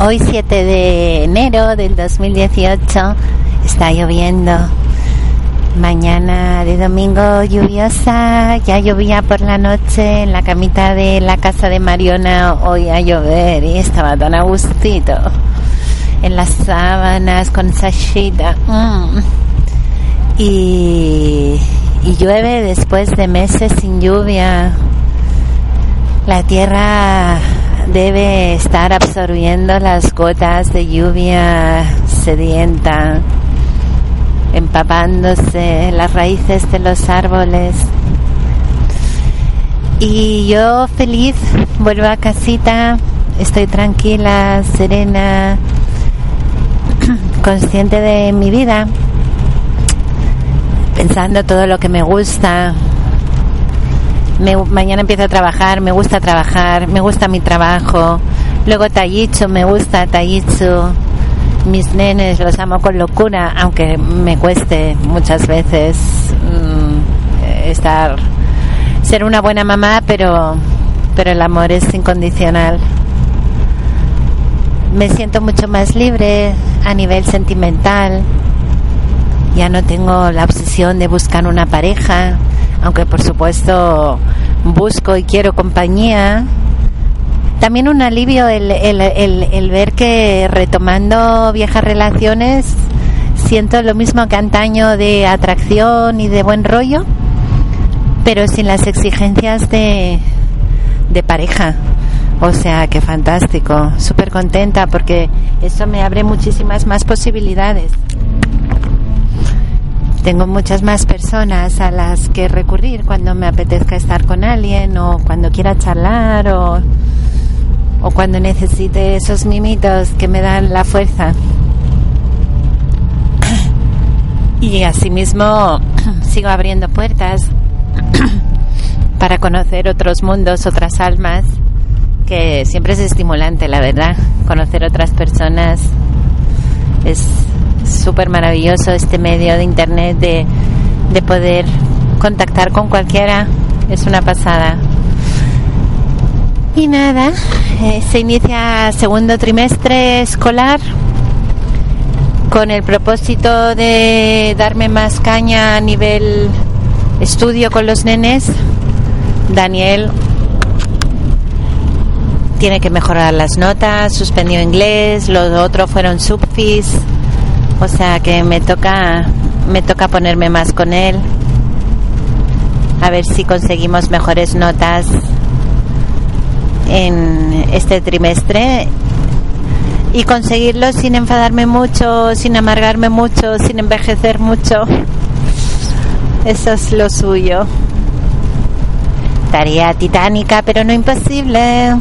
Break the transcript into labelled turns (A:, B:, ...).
A: Hoy 7 de enero del 2018 está lloviendo. Mañana de domingo lluviosa, ya llovía por la noche en la camita de la casa de Mariona, hoy a llover y estaba tan a gustito en las sábanas con sashita. Mm. Y, y llueve después de meses sin lluvia. La tierra debe estar absorbiendo las gotas de lluvia sedienta, empapándose las raíces de los árboles. Y yo feliz vuelvo a casita, estoy tranquila, serena, consciente de mi vida, pensando todo lo que me gusta, mañana empiezo a trabajar, me gusta trabajar, me gusta mi trabajo. Luego Tayichu, me gusta Tayichu. Mis nenes los amo con locura, aunque me cueste muchas veces mm, estar, ser una buena mamá, pero, pero el amor es incondicional. Me siento mucho más libre a nivel sentimental. Ya no tengo la obsesión de buscar una pareja aunque por supuesto busco y quiero compañía. También un alivio el, el, el, ver que retomando viejas relaciones siento lo mismo que antaño de atracción y de buen rollo, pero sin las exigencias de, de pareja. O sea, que fantástico, súper contenta porque eso me abre muchísimas más posibilidades tengo muchas más personas a las que recurrir cuando me apetezca estar con alguien o cuando quiera charlar o, o cuando necesite esos mimitos que me dan la fuerza. Y asimismo sigo abriendo puertas para conocer otros mundos, otras almas, que siempre es estimulante, la verdad. Conocer otras personas es súper maravilloso este medio de internet de, de poder contactar con cualquiera. Es una pasada. Y nada, eh, se inicia segundo trimestre escolar con el propósito de darme más caña a nivel estudio con los nenes. Daniel tiene que mejorar las notas, suspendió inglés, los otros fueron subfis o sea que me toca, me toca ponerme más con él. A ver si conseguimos mejores notas en este trimestre y conseguirlo sin enfadarme mucho, sin amargarme mucho, sin envejecer mucho. Eso es lo suyo. Tarea titánica, pero no imposible.